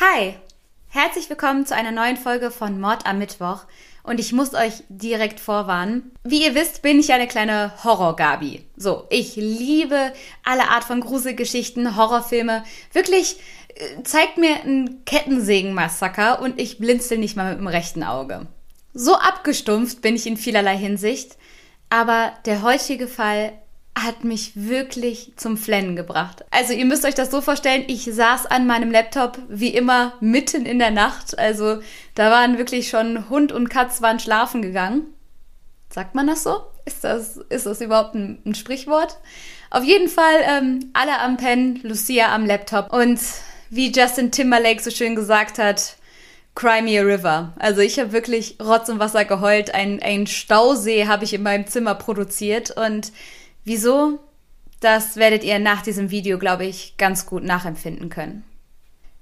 Hi, herzlich willkommen zu einer neuen Folge von Mord am Mittwoch. Und ich muss euch direkt vorwarnen. Wie ihr wisst, bin ich eine kleine Horror-Gabi. So, ich liebe alle Art von Gruselgeschichten, Horrorfilme. Wirklich, äh, zeigt mir ein Kettensägen-Massaker und ich blinzel nicht mal mit dem rechten Auge. So abgestumpft bin ich in vielerlei Hinsicht. Aber der heutige Fall hat mich wirklich zum Flennen gebracht. Also ihr müsst euch das so vorstellen, ich saß an meinem Laptop wie immer mitten in der Nacht. Also da waren wirklich schon Hund und Katz waren schlafen gegangen. Sagt man das so? Ist das, ist das überhaupt ein, ein Sprichwort? Auf jeden Fall ähm, alle am Pen, Lucia am Laptop. Und wie Justin Timberlake so schön gesagt hat, Cry Me a River. Also ich habe wirklich Rotz und Wasser geheult. Ein, ein Stausee habe ich in meinem Zimmer produziert und Wieso? Das werdet ihr nach diesem Video, glaube ich, ganz gut nachempfinden können.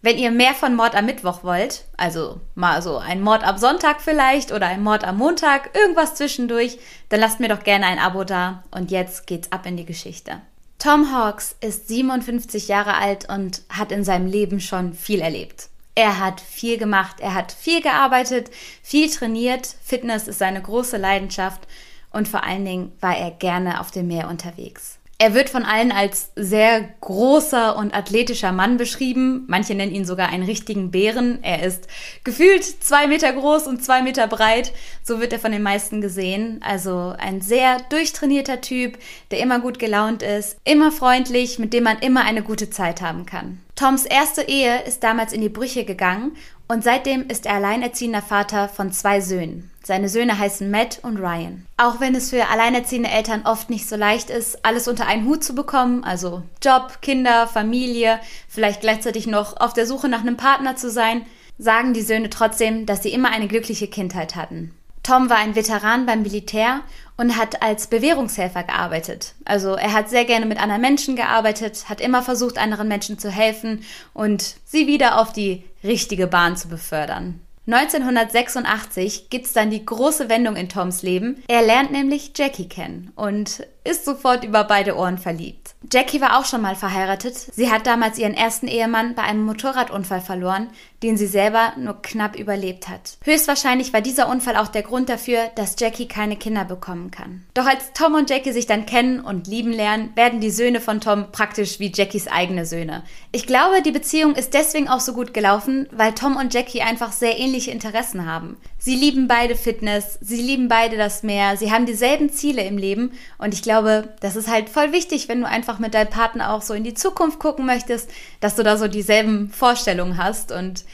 Wenn ihr mehr von Mord am Mittwoch wollt, also mal so ein Mord am Sonntag vielleicht oder ein Mord am Montag, irgendwas zwischendurch, dann lasst mir doch gerne ein Abo da und jetzt geht's ab in die Geschichte. Tom Hawks ist 57 Jahre alt und hat in seinem Leben schon viel erlebt. Er hat viel gemacht, er hat viel gearbeitet, viel trainiert, Fitness ist seine große Leidenschaft und vor allen Dingen war er gerne auf dem Meer unterwegs. Er wird von allen als sehr großer und athletischer Mann beschrieben. Manche nennen ihn sogar einen richtigen Bären. Er ist gefühlt zwei Meter groß und zwei Meter breit. So wird er von den meisten gesehen. Also ein sehr durchtrainierter Typ, der immer gut gelaunt ist, immer freundlich, mit dem man immer eine gute Zeit haben kann. Toms erste Ehe ist damals in die Brüche gegangen und seitdem ist er alleinerziehender Vater von zwei Söhnen. Seine Söhne heißen Matt und Ryan. Auch wenn es für alleinerziehende Eltern oft nicht so leicht ist, alles unter einen Hut zu bekommen, also Job, Kinder, Familie, vielleicht gleichzeitig noch auf der Suche nach einem Partner zu sein, sagen die Söhne trotzdem, dass sie immer eine glückliche Kindheit hatten. Tom war ein Veteran beim Militär und hat als Bewährungshelfer gearbeitet. Also er hat sehr gerne mit anderen Menschen gearbeitet, hat immer versucht, anderen Menschen zu helfen und sie wieder auf die richtige Bahn zu befördern. 1986 gibt's dann die große Wendung in Toms Leben. Er lernt nämlich Jackie kennen und ist sofort über beide Ohren verliebt. Jackie war auch schon mal verheiratet. Sie hat damals ihren ersten Ehemann bei einem Motorradunfall verloren, den sie selber nur knapp überlebt hat. Höchstwahrscheinlich war dieser Unfall auch der Grund dafür, dass Jackie keine Kinder bekommen kann. Doch als Tom und Jackie sich dann kennen und lieben lernen, werden die Söhne von Tom praktisch wie Jackies eigene Söhne. Ich glaube, die Beziehung ist deswegen auch so gut gelaufen, weil Tom und Jackie einfach sehr ähnliche Interessen haben. Sie lieben beide Fitness, sie lieben beide das Meer, sie haben dieselben Ziele im Leben und ich glaube, das ist halt voll wichtig, wenn du einfach mit deinem Partner auch so in die Zukunft gucken möchtest, dass du da so dieselben Vorstellungen hast und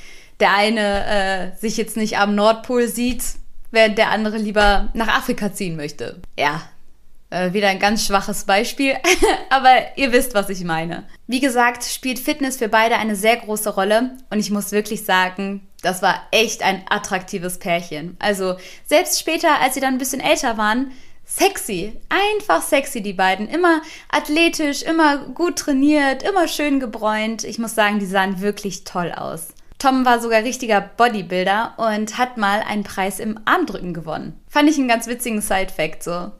der eine äh, sich jetzt nicht am Nordpol sieht, während der andere lieber nach Afrika ziehen möchte. Ja, äh, wieder ein ganz schwaches Beispiel, aber ihr wisst, was ich meine. Wie gesagt, spielt Fitness für beide eine sehr große Rolle und ich muss wirklich sagen, das war echt ein attraktives Pärchen. Also selbst später, als sie dann ein bisschen älter waren, sexy, einfach sexy die beiden, immer athletisch, immer gut trainiert, immer schön gebräunt. Ich muss sagen, die sahen wirklich toll aus. Tom war sogar richtiger Bodybuilder und hat mal einen Preis im Armdrücken gewonnen. Fand ich einen ganz witzigen Side-Fact so.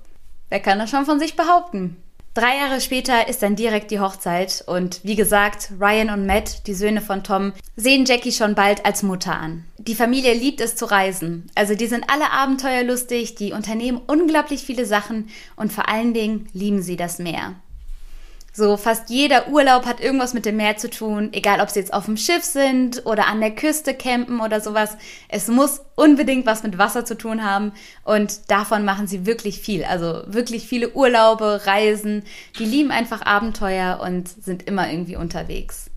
Wer kann das schon von sich behaupten? Drei Jahre später ist dann direkt die Hochzeit und wie gesagt, Ryan und Matt, die Söhne von Tom, sehen Jackie schon bald als Mutter an. Die Familie liebt es zu reisen. Also die sind alle abenteuerlustig, die unternehmen unglaublich viele Sachen und vor allen Dingen lieben sie das Meer. So fast jeder Urlaub hat irgendwas mit dem Meer zu tun, egal ob sie jetzt auf dem Schiff sind oder an der Küste campen oder sowas. Es muss unbedingt was mit Wasser zu tun haben und davon machen sie wirklich viel. Also wirklich viele Urlaube, Reisen. Die lieben einfach Abenteuer und sind immer irgendwie unterwegs.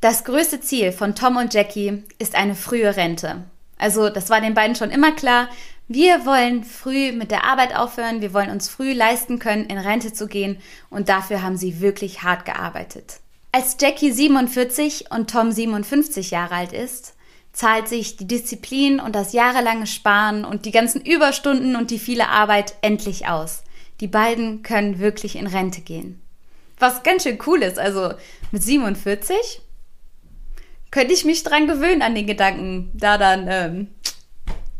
Das größte Ziel von Tom und Jackie ist eine frühe Rente. Also das war den beiden schon immer klar. Wir wollen früh mit der Arbeit aufhören, wir wollen uns früh leisten können, in Rente zu gehen und dafür haben sie wirklich hart gearbeitet. Als Jackie 47 und Tom 57 Jahre alt ist, zahlt sich die Disziplin und das jahrelange Sparen und die ganzen Überstunden und die viele Arbeit endlich aus. Die beiden können wirklich in Rente gehen. Was ganz schön cool ist, also mit 47 könnte ich mich dran gewöhnen an den Gedanken, da dann ähm,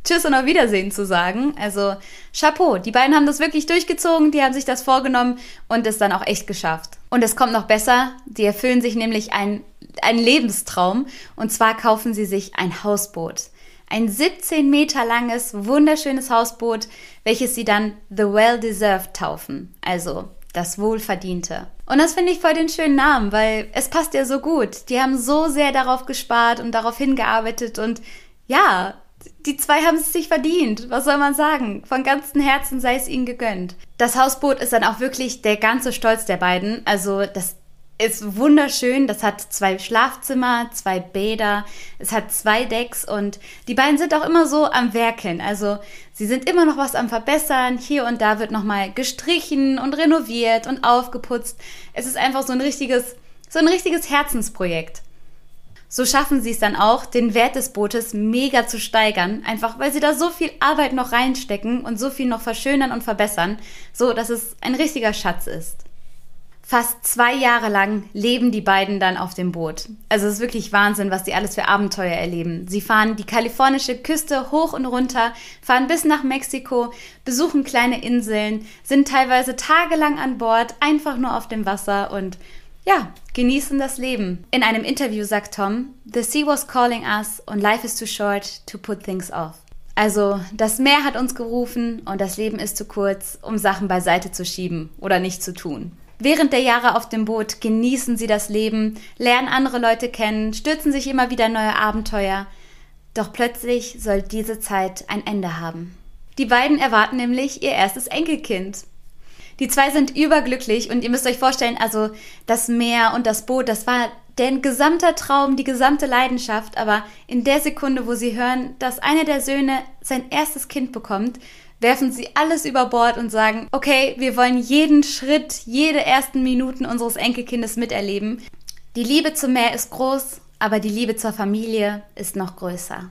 Tschüss und auf Wiedersehen zu sagen. Also Chapeau, die beiden haben das wirklich durchgezogen, die haben sich das vorgenommen und es dann auch echt geschafft. Und es kommt noch besser, die erfüllen sich nämlich ein ein Lebenstraum. Und zwar kaufen sie sich ein Hausboot. Ein 17 Meter langes, wunderschönes Hausboot, welches sie dann The Well Deserved taufen. Also das Wohlverdiente. Und das finde ich voll den schönen Namen, weil es passt ja so gut. Die haben so sehr darauf gespart und darauf hingearbeitet und ja, die zwei haben es sich verdient. Was soll man sagen? Von ganzem Herzen sei es ihnen gegönnt. Das Hausboot ist dann auch wirklich der ganze Stolz der beiden. Also das ist wunderschön. Das hat zwei Schlafzimmer, zwei Bäder, es hat zwei Decks und die beiden sind auch immer so am Werkeln. Also sie sind immer noch was am Verbessern. Hier und da wird nochmal gestrichen und renoviert und aufgeputzt. Es ist einfach so ein richtiges, so ein richtiges Herzensprojekt. So schaffen sie es dann auch, den Wert des Bootes mega zu steigern, einfach weil sie da so viel Arbeit noch reinstecken und so viel noch verschönern und verbessern, so dass es ein richtiger Schatz ist. Fast zwei Jahre lang leben die beiden dann auf dem Boot. Also es ist wirklich Wahnsinn, was die alles für Abenteuer erleben. Sie fahren die kalifornische Küste hoch und runter, fahren bis nach Mexiko, besuchen kleine Inseln, sind teilweise tagelang an Bord, einfach nur auf dem Wasser und ja, genießen das Leben. In einem Interview sagt Tom, The sea was calling us and life is too short to put things off. Also, das Meer hat uns gerufen und das Leben ist zu kurz, um Sachen beiseite zu schieben oder nicht zu tun. Während der Jahre auf dem Boot genießen sie das Leben, lernen andere Leute kennen, stürzen sich immer wieder neue Abenteuer. Doch plötzlich soll diese Zeit ein Ende haben. Die beiden erwarten nämlich ihr erstes Enkelkind. Die zwei sind überglücklich und ihr müsst euch vorstellen, also das Meer und das Boot, das war deren gesamter Traum, die gesamte Leidenschaft, aber in der Sekunde, wo sie hören, dass einer der Söhne sein erstes Kind bekommt, werfen sie alles über Bord und sagen, okay, wir wollen jeden Schritt, jede ersten Minuten unseres Enkelkindes miterleben. Die Liebe zum Meer ist groß, aber die Liebe zur Familie ist noch größer.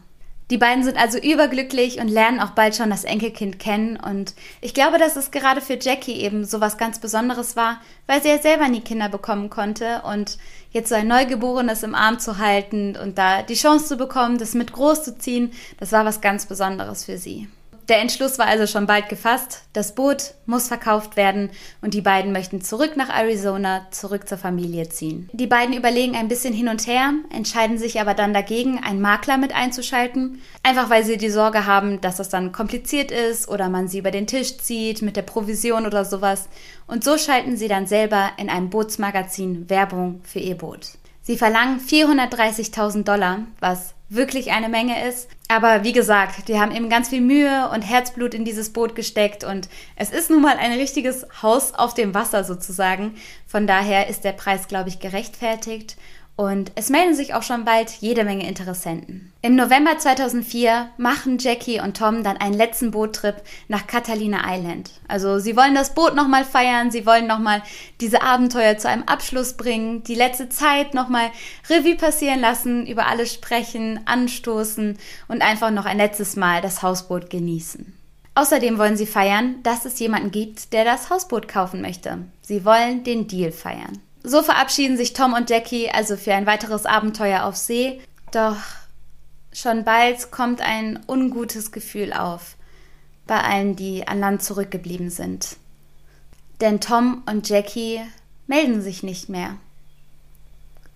Die beiden sind also überglücklich und lernen auch bald schon das Enkelkind kennen. Und ich glaube, dass es gerade für Jackie eben so was ganz Besonderes war, weil sie ja selber nie Kinder bekommen konnte. Und jetzt so ein Neugeborenes im Arm zu halten und da die Chance zu bekommen, das mit groß zu ziehen, das war was ganz Besonderes für sie. Der Entschluss war also schon bald gefasst. Das Boot muss verkauft werden und die beiden möchten zurück nach Arizona, zurück zur Familie ziehen. Die beiden überlegen ein bisschen hin und her, entscheiden sich aber dann dagegen, einen Makler mit einzuschalten. Einfach weil sie die Sorge haben, dass das dann kompliziert ist oder man sie über den Tisch zieht mit der Provision oder sowas. Und so schalten sie dann selber in einem Bootsmagazin Werbung für ihr Boot. Sie verlangen 430.000 Dollar, was wirklich eine Menge ist. Aber wie gesagt, die haben eben ganz viel Mühe und Herzblut in dieses Boot gesteckt und es ist nun mal ein richtiges Haus auf dem Wasser sozusagen. Von daher ist der Preis, glaube ich, gerechtfertigt und es melden sich auch schon bald jede Menge Interessenten. Im November 2004 machen Jackie und Tom dann einen letzten Boottrip nach Catalina Island. Also sie wollen das Boot nochmal feiern, sie wollen nochmal diese Abenteuer zu einem Abschluss bringen, die letzte Zeit nochmal Revue passieren lassen, über alles sprechen, anstoßen und einfach noch ein letztes Mal das Hausboot genießen. Außerdem wollen sie feiern, dass es jemanden gibt, der das Hausboot kaufen möchte. Sie wollen den Deal feiern. So verabschieden sich Tom und Jackie also für ein weiteres Abenteuer auf See. Doch schon bald kommt ein ungutes Gefühl auf bei allen, die an Land zurückgeblieben sind. Denn Tom und Jackie melden sich nicht mehr.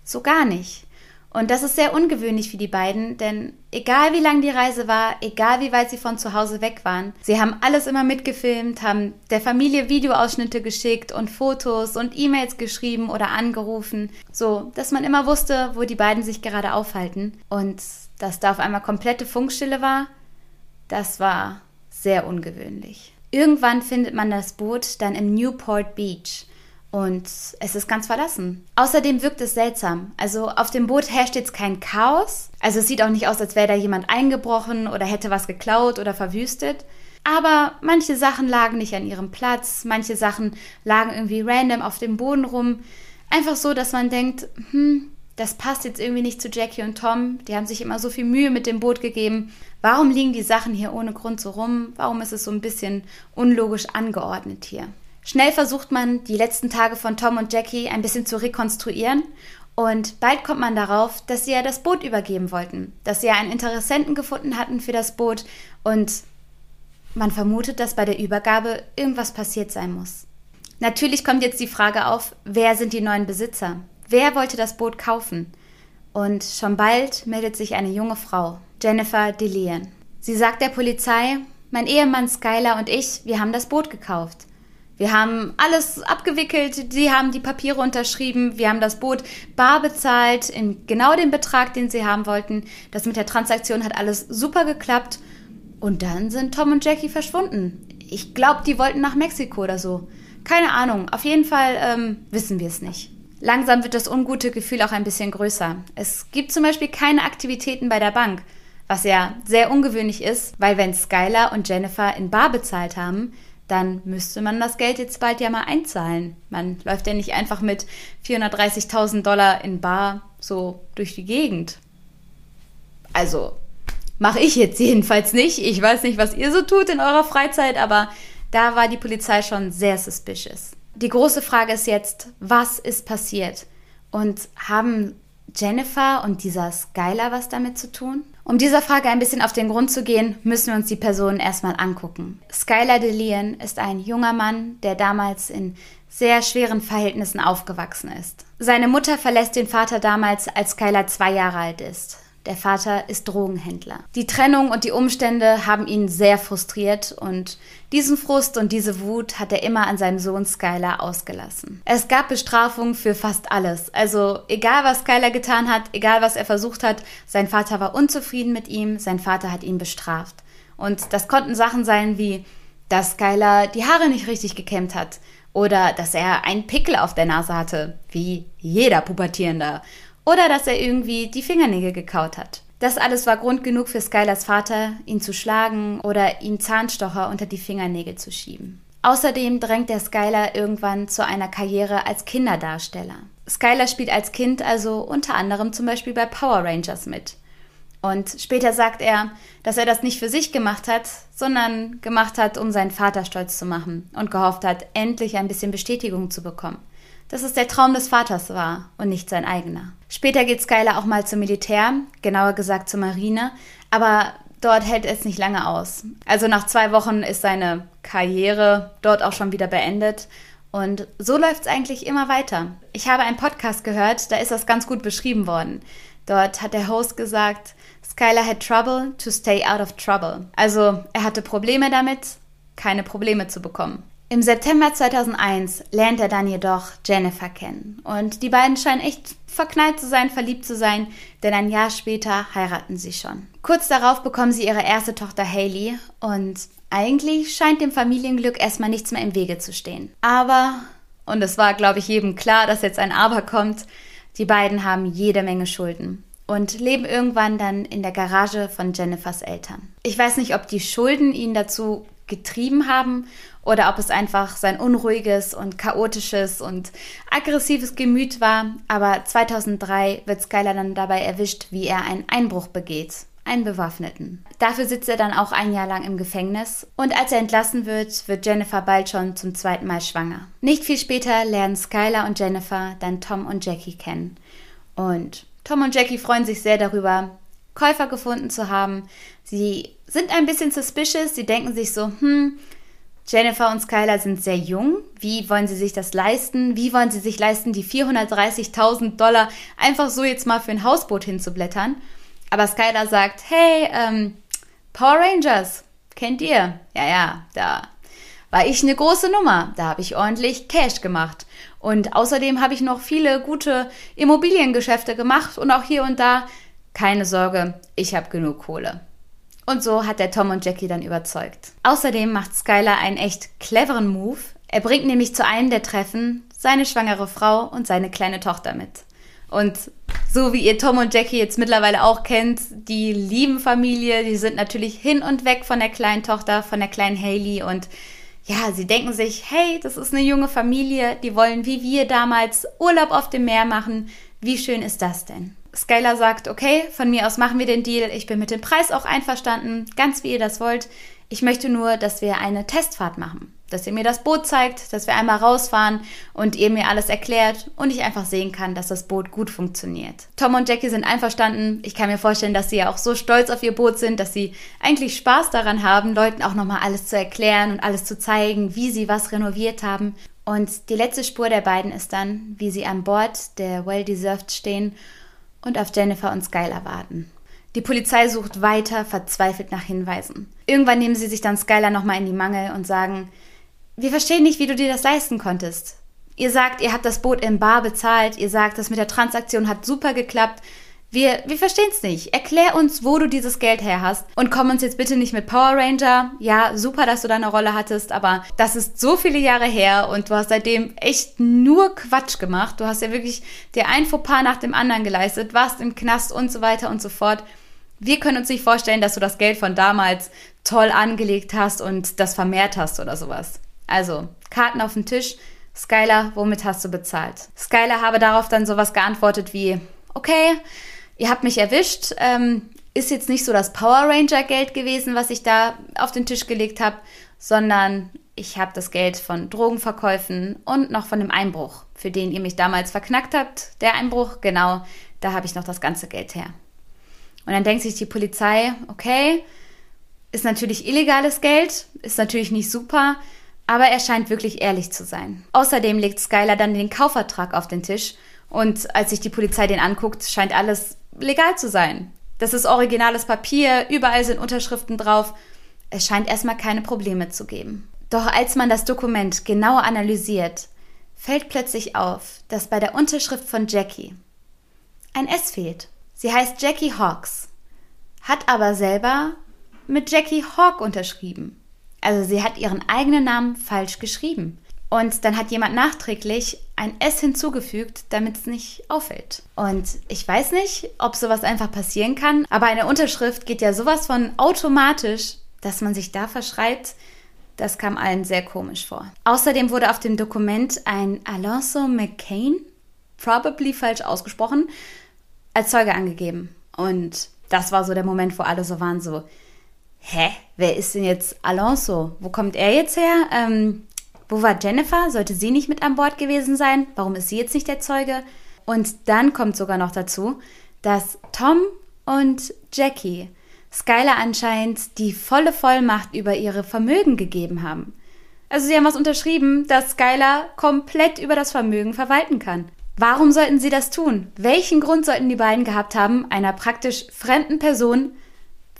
So gar nicht. Und das ist sehr ungewöhnlich für die beiden, denn egal wie lang die Reise war, egal wie weit sie von zu Hause weg waren, sie haben alles immer mitgefilmt, haben der Familie Videoausschnitte geschickt und Fotos und E-Mails geschrieben oder angerufen, so dass man immer wusste, wo die beiden sich gerade aufhalten. Und dass da auf einmal komplette Funkstille war, das war sehr ungewöhnlich. Irgendwann findet man das Boot dann im Newport Beach. Und es ist ganz verlassen. Außerdem wirkt es seltsam. Also auf dem Boot herrscht jetzt kein Chaos. Also es sieht auch nicht aus, als wäre da jemand eingebrochen oder hätte was geklaut oder verwüstet. Aber manche Sachen lagen nicht an ihrem Platz, manche Sachen lagen irgendwie random auf dem Boden rum. Einfach so, dass man denkt, hm, das passt jetzt irgendwie nicht zu Jackie und Tom. Die haben sich immer so viel Mühe mit dem Boot gegeben. Warum liegen die Sachen hier ohne Grund so rum? Warum ist es so ein bisschen unlogisch angeordnet hier? Schnell versucht man, die letzten Tage von Tom und Jackie ein bisschen zu rekonstruieren und bald kommt man darauf, dass sie ja das Boot übergeben wollten, dass sie ja einen Interessenten gefunden hatten für das Boot und man vermutet, dass bei der Übergabe irgendwas passiert sein muss. Natürlich kommt jetzt die Frage auf, wer sind die neuen Besitzer? Wer wollte das Boot kaufen? Und schon bald meldet sich eine junge Frau, Jennifer DeLeon. Sie sagt der Polizei, mein Ehemann Skylar und ich, wir haben das Boot gekauft. Wir haben alles abgewickelt, sie haben die Papiere unterschrieben, wir haben das Boot bar bezahlt, in genau dem Betrag, den sie haben wollten. Das mit der Transaktion hat alles super geklappt. Und dann sind Tom und Jackie verschwunden. Ich glaube, die wollten nach Mexiko oder so. Keine Ahnung. Auf jeden Fall ähm, wissen wir es nicht. Langsam wird das ungute Gefühl auch ein bisschen größer. Es gibt zum Beispiel keine Aktivitäten bei der Bank, was ja sehr ungewöhnlich ist, weil wenn Skylar und Jennifer in Bar bezahlt haben, dann müsste man das Geld jetzt bald ja mal einzahlen. Man läuft ja nicht einfach mit 430.000 Dollar in Bar so durch die Gegend. Also, mache ich jetzt jedenfalls nicht. Ich weiß nicht, was ihr so tut in eurer Freizeit, aber da war die Polizei schon sehr suspicious. Die große Frage ist jetzt, was ist passiert? Und haben Jennifer und dieser Skylar was damit zu tun? Um dieser Frage ein bisschen auf den Grund zu gehen, müssen wir uns die Personen erstmal angucken. Skylar DeLeon ist ein junger Mann, der damals in sehr schweren Verhältnissen aufgewachsen ist. Seine Mutter verlässt den Vater damals, als Skylar zwei Jahre alt ist. Der Vater ist Drogenhändler. Die Trennung und die Umstände haben ihn sehr frustriert und diesen Frust und diese Wut hat er immer an seinem Sohn Skylar ausgelassen. Es gab Bestrafungen für fast alles. Also egal was Skylar getan hat, egal was er versucht hat, sein Vater war unzufrieden mit ihm, sein Vater hat ihn bestraft. Und das konnten Sachen sein wie, dass Skylar die Haare nicht richtig gekämmt hat oder dass er einen Pickel auf der Nase hatte, wie jeder Pubertierender oder dass er irgendwie die Fingernägel gekaut hat. Das alles war Grund genug für Skylers Vater, ihn zu schlagen oder ihm Zahnstocher unter die Fingernägel zu schieben. Außerdem drängt der Skylar irgendwann zu einer Karriere als Kinderdarsteller. Skylar spielt als Kind also unter anderem zum Beispiel bei Power Rangers mit. Und später sagt er, dass er das nicht für sich gemacht hat, sondern gemacht hat, um seinen Vater stolz zu machen und gehofft hat, endlich ein bisschen Bestätigung zu bekommen dass es der Traum des Vaters war und nicht sein eigener. Später geht Skylar auch mal zum Militär, genauer gesagt zur Marine, aber dort hält es nicht lange aus. Also nach zwei Wochen ist seine Karriere dort auch schon wieder beendet. Und so läuft es eigentlich immer weiter. Ich habe einen Podcast gehört, da ist das ganz gut beschrieben worden. Dort hat der Host gesagt, Skylar had trouble to stay out of trouble. Also er hatte Probleme damit, keine Probleme zu bekommen. Im September 2001 lernt er dann jedoch Jennifer kennen und die beiden scheinen echt verknallt zu sein, verliebt zu sein, denn ein Jahr später heiraten sie schon. Kurz darauf bekommen sie ihre erste Tochter Haley und eigentlich scheint dem Familienglück erstmal nichts mehr im Wege zu stehen. Aber, und es war glaube ich jedem klar, dass jetzt ein Aber kommt, die beiden haben jede Menge Schulden und leben irgendwann dann in der Garage von Jennifers Eltern. Ich weiß nicht, ob die Schulden ihn dazu getrieben haben oder ob es einfach sein unruhiges und chaotisches und aggressives Gemüt war. Aber 2003 wird Skylar dann dabei erwischt, wie er einen Einbruch begeht. Einen Bewaffneten. Dafür sitzt er dann auch ein Jahr lang im Gefängnis und als er entlassen wird, wird Jennifer bald schon zum zweiten Mal schwanger. Nicht viel später lernen Skylar und Jennifer dann Tom und Jackie kennen. Und Tom und Jackie freuen sich sehr darüber, Käufer gefunden zu haben. Sie sind ein bisschen suspicious, sie denken sich so, hm, Jennifer und Skylar sind sehr jung. Wie wollen sie sich das leisten? Wie wollen sie sich leisten, die 430.000 Dollar einfach so jetzt mal für ein Hausboot hinzublättern? Aber Skylar sagt, hey, ähm, Power Rangers, kennt ihr? Ja, ja, da war ich eine große Nummer. Da habe ich ordentlich Cash gemacht. Und außerdem habe ich noch viele gute Immobiliengeschäfte gemacht und auch hier und da. Keine Sorge, ich habe genug Kohle. Und so hat der Tom und Jackie dann überzeugt. Außerdem macht Skylar einen echt cleveren Move. Er bringt nämlich zu einem der Treffen seine schwangere Frau und seine kleine Tochter mit. Und so wie ihr Tom und Jackie jetzt mittlerweile auch kennt, die lieben Familie, die sind natürlich hin und weg von der kleinen Tochter, von der kleinen Haley und ja, sie denken sich, hey, das ist eine junge Familie, die wollen wie wir damals Urlaub auf dem Meer machen. Wie schön ist das denn? Skylar sagt, okay, von mir aus machen wir den Deal. Ich bin mit dem Preis auch einverstanden, ganz wie ihr das wollt. Ich möchte nur, dass wir eine Testfahrt machen. Dass ihr mir das Boot zeigt, dass wir einmal rausfahren und ihr mir alles erklärt und ich einfach sehen kann, dass das Boot gut funktioniert. Tom und Jackie sind einverstanden. Ich kann mir vorstellen, dass sie ja auch so stolz auf ihr Boot sind, dass sie eigentlich Spaß daran haben, Leuten auch nochmal alles zu erklären und alles zu zeigen, wie sie was renoviert haben. Und die letzte Spur der beiden ist dann, wie sie an Bord der Well Deserved stehen und auf Jennifer und Skylar warten. Die Polizei sucht weiter verzweifelt nach Hinweisen. Irgendwann nehmen sie sich dann Skylar nochmal in die Mangel und sagen, wir verstehen nicht, wie du dir das leisten konntest. Ihr sagt, ihr habt das Boot in Bar bezahlt, ihr sagt, das mit der Transaktion hat super geklappt. Wir, wir verstehen es nicht. Erklär uns, wo du dieses Geld her hast. Und komm uns jetzt bitte nicht mit Power Ranger. Ja, super, dass du da eine Rolle hattest, aber das ist so viele Jahre her und du hast seitdem echt nur Quatsch gemacht. Du hast ja wirklich dir ein Fauxpas nach dem anderen geleistet, warst im Knast und so weiter und so fort. Wir können uns nicht vorstellen, dass du das Geld von damals toll angelegt hast und das vermehrt hast oder sowas. Also, Karten auf den Tisch. Skylar, womit hast du bezahlt? Skylar habe darauf dann sowas geantwortet wie, okay, ihr habt mich erwischt. Ähm, ist jetzt nicht so das Power Ranger Geld gewesen, was ich da auf den Tisch gelegt habe, sondern ich habe das Geld von Drogenverkäufen und noch von dem Einbruch, für den ihr mich damals verknackt habt. Der Einbruch, genau, da habe ich noch das ganze Geld her. Und dann denkt sich die Polizei, okay, ist natürlich illegales Geld, ist natürlich nicht super, aber er scheint wirklich ehrlich zu sein. Außerdem legt Skylar dann den Kaufvertrag auf den Tisch und als sich die Polizei den anguckt, scheint alles legal zu sein. Das ist originales Papier, überall sind Unterschriften drauf. Es scheint erstmal keine Probleme zu geben. Doch als man das Dokument genauer analysiert, fällt plötzlich auf, dass bei der Unterschrift von Jackie ein S fehlt. Sie heißt Jackie Hawks, hat aber selber mit Jackie Hawk unterschrieben. Also sie hat ihren eigenen Namen falsch geschrieben. Und dann hat jemand nachträglich ein S hinzugefügt, damit es nicht auffällt. Und ich weiß nicht, ob sowas einfach passieren kann, aber eine Unterschrift geht ja sowas von automatisch, dass man sich da verschreibt. Das kam allen sehr komisch vor. Außerdem wurde auf dem Dokument ein Alonso McCain, probably falsch ausgesprochen, als Zeuge angegeben. Und das war so der Moment, wo alle so waren, so, hä, wer ist denn jetzt Alonso? Wo kommt er jetzt her? Ähm, wo war Jennifer? Sollte sie nicht mit an Bord gewesen sein? Warum ist sie jetzt nicht der Zeuge? Und dann kommt sogar noch dazu, dass Tom und Jackie Skylar anscheinend die volle Vollmacht über ihre Vermögen gegeben haben. Also sie haben was unterschrieben, dass Skylar komplett über das Vermögen verwalten kann. Warum sollten sie das tun? Welchen Grund sollten die beiden gehabt haben, einer praktisch fremden Person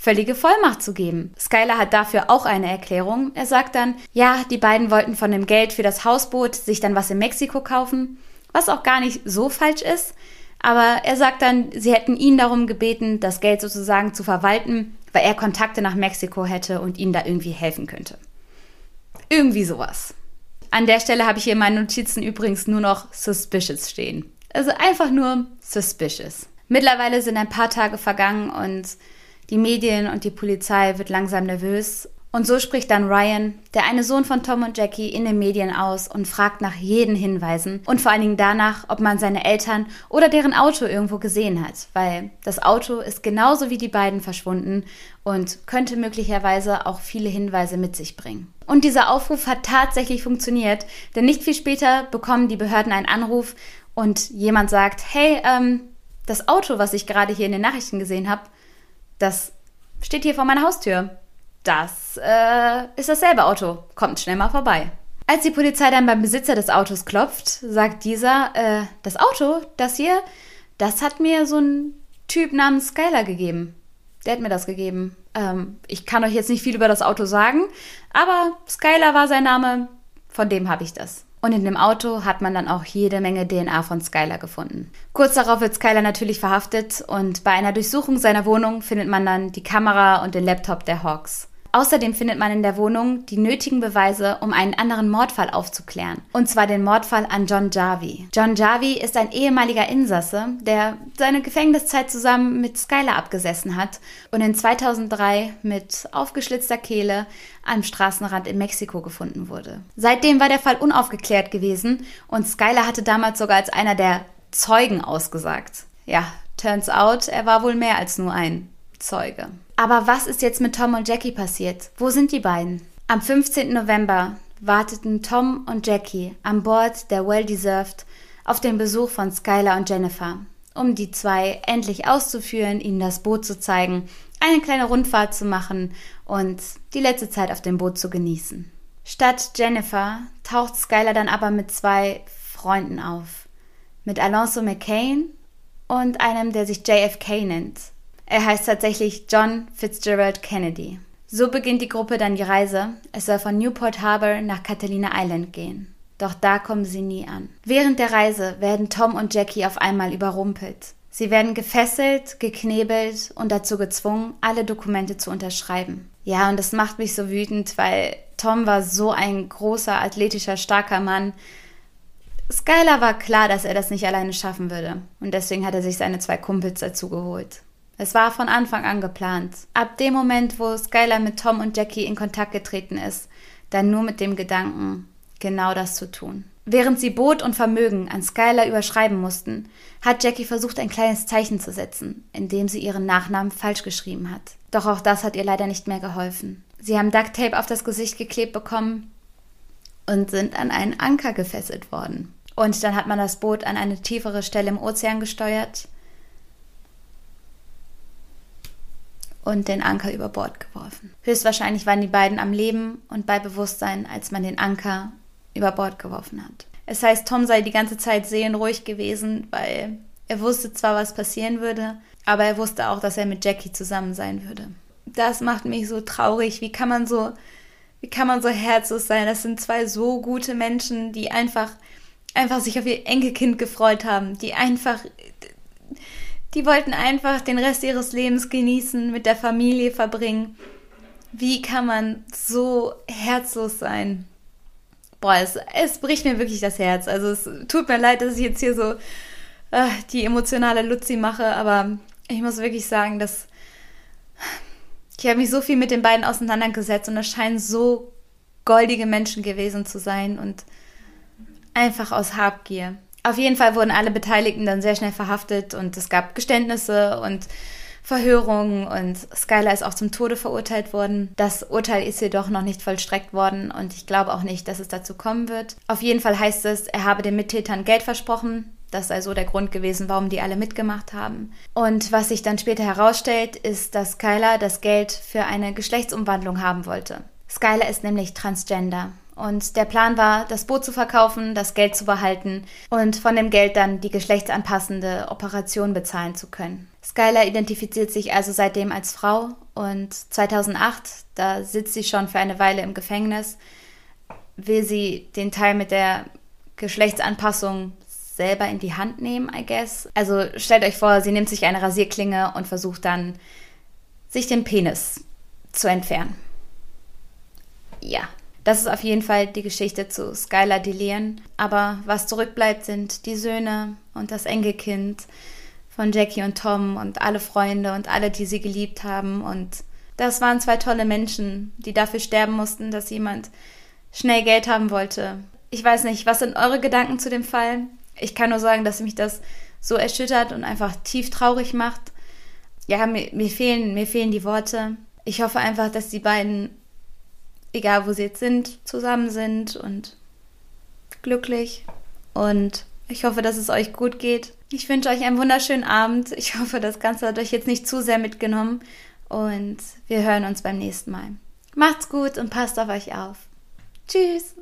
völlige Vollmacht zu geben. Skylar hat dafür auch eine Erklärung. Er sagt dann, ja, die beiden wollten von dem Geld für das Hausboot sich dann was in Mexiko kaufen, was auch gar nicht so falsch ist. Aber er sagt dann, sie hätten ihn darum gebeten, das Geld sozusagen zu verwalten, weil er Kontakte nach Mexiko hätte und ihnen da irgendwie helfen könnte. Irgendwie sowas. An der Stelle habe ich hier in meinen Notizen übrigens nur noch suspicious stehen. Also einfach nur suspicious. Mittlerweile sind ein paar Tage vergangen und die Medien und die Polizei wird langsam nervös. Und so spricht dann Ryan, der eine Sohn von Tom und Jackie, in den Medien aus und fragt nach jeden Hinweisen und vor allen Dingen danach, ob man seine Eltern oder deren Auto irgendwo gesehen hat, weil das Auto ist genauso wie die beiden verschwunden und könnte möglicherweise auch viele Hinweise mit sich bringen. Und dieser Aufruf hat tatsächlich funktioniert, denn nicht viel später bekommen die Behörden einen Anruf und jemand sagt, hey, ähm, das Auto, was ich gerade hier in den Nachrichten gesehen habe, das steht hier vor meiner Haustür. Das äh, ist dasselbe Auto. Kommt schnell mal vorbei. Als die Polizei dann beim Besitzer des Autos klopft, sagt dieser, äh, das Auto, das hier, das hat mir so ein Typ namens Skylar gegeben. Der hat mir das gegeben. Ähm, ich kann euch jetzt nicht viel über das Auto sagen, aber Skylar war sein Name, von dem habe ich das. Und in dem Auto hat man dann auch jede Menge DNA von Skylar gefunden. Kurz darauf wird Skylar natürlich verhaftet und bei einer Durchsuchung seiner Wohnung findet man dann die Kamera und den Laptop der Hawks. Außerdem findet man in der Wohnung die nötigen Beweise, um einen anderen Mordfall aufzuklären. Und zwar den Mordfall an John Jarvie. John Jarvie ist ein ehemaliger Insasse, der seine Gefängniszeit zusammen mit Skylar abgesessen hat und in 2003 mit aufgeschlitzter Kehle am Straßenrand in Mexiko gefunden wurde. Seitdem war der Fall unaufgeklärt gewesen und Skylar hatte damals sogar als einer der Zeugen ausgesagt. Ja, turns out, er war wohl mehr als nur ein Zeuge. Aber was ist jetzt mit Tom und Jackie passiert? Wo sind die beiden? Am 15. November warteten Tom und Jackie an Bord der Well Deserved auf den Besuch von Skylar und Jennifer, um die zwei endlich auszuführen, ihnen das Boot zu zeigen, eine kleine Rundfahrt zu machen und die letzte Zeit auf dem Boot zu genießen. Statt Jennifer taucht Skylar dann aber mit zwei Freunden auf. Mit Alonso McCain und einem, der sich JFK nennt. Er heißt tatsächlich John Fitzgerald Kennedy. So beginnt die Gruppe dann die Reise. Es soll von Newport Harbor nach Catalina Island gehen. Doch da kommen sie nie an. Während der Reise werden Tom und Jackie auf einmal überrumpelt. Sie werden gefesselt, geknebelt und dazu gezwungen, alle Dokumente zu unterschreiben. Ja, und das macht mich so wütend, weil Tom war so ein großer, athletischer, starker Mann. Skylar war klar, dass er das nicht alleine schaffen würde. Und deswegen hat er sich seine zwei Kumpels dazu geholt. Es war von Anfang an geplant. Ab dem Moment, wo Skylar mit Tom und Jackie in Kontakt getreten ist, dann nur mit dem Gedanken, genau das zu tun. Während sie Boot und Vermögen an Skylar überschreiben mussten, hat Jackie versucht, ein kleines Zeichen zu setzen, indem sie ihren Nachnamen falsch geschrieben hat. Doch auch das hat ihr leider nicht mehr geholfen. Sie haben Ducktape auf das Gesicht geklebt bekommen und sind an einen Anker gefesselt worden. Und dann hat man das Boot an eine tiefere Stelle im Ozean gesteuert und den Anker über Bord geworfen. Höchstwahrscheinlich waren die beiden am Leben und bei Bewusstsein, als man den Anker über Bord geworfen hat. Es heißt, Tom sei die ganze Zeit seelenruhig gewesen, weil er wusste zwar, was passieren würde, aber er wusste auch, dass er mit Jackie zusammen sein würde. Das macht mich so traurig. Wie kann man so, wie kann man so herzlos sein? Das sind zwei so gute Menschen, die einfach, einfach sich auf ihr Enkelkind gefreut haben, die einfach, die wollten einfach den Rest ihres Lebens genießen, mit der Familie verbringen. Wie kann man so herzlos sein? boah, es, es bricht mir wirklich das Herz. Also es tut mir leid, dass ich jetzt hier so äh, die emotionale Luzi mache, aber ich muss wirklich sagen, dass ich habe mich so viel mit den beiden auseinandergesetzt und es scheinen so goldige Menschen gewesen zu sein und einfach aus Habgier. Auf jeden Fall wurden alle Beteiligten dann sehr schnell verhaftet und es gab Geständnisse und Verhörungen und Skylar ist auch zum Tode verurteilt worden. Das Urteil ist jedoch noch nicht vollstreckt worden und ich glaube auch nicht, dass es dazu kommen wird. Auf jeden Fall heißt es, er habe den Mittätern Geld versprochen. Das sei so der Grund gewesen, warum die alle mitgemacht haben. Und was sich dann später herausstellt, ist, dass Skylar das Geld für eine Geschlechtsumwandlung haben wollte. Skylar ist nämlich transgender. Und der Plan war, das Boot zu verkaufen, das Geld zu behalten und von dem Geld dann die geschlechtsanpassende Operation bezahlen zu können. Skylar identifiziert sich also seitdem als Frau und 2008, da sitzt sie schon für eine Weile im Gefängnis, will sie den Teil mit der Geschlechtsanpassung selber in die Hand nehmen, I guess. Also stellt euch vor, sie nimmt sich eine Rasierklinge und versucht dann, sich den Penis zu entfernen. Ja, das ist auf jeden Fall die Geschichte zu Skylar Delian. Aber was zurückbleibt, sind die Söhne und das Enkelkind von Jackie und Tom und alle Freunde und alle, die sie geliebt haben. Und das waren zwei tolle Menschen, die dafür sterben mussten, dass jemand schnell Geld haben wollte. Ich weiß nicht, was sind eure Gedanken zu dem Fall? Ich kann nur sagen, dass mich das so erschüttert und einfach tief traurig macht. Ja, mir, mir, fehlen, mir fehlen die Worte. Ich hoffe einfach, dass die beiden, egal wo sie jetzt sind, zusammen sind und glücklich. Und ich hoffe, dass es euch gut geht. Ich wünsche euch einen wunderschönen Abend. Ich hoffe, das Ganze hat euch jetzt nicht zu sehr mitgenommen. Und wir hören uns beim nächsten Mal. Macht's gut und passt auf euch auf. Tschüss.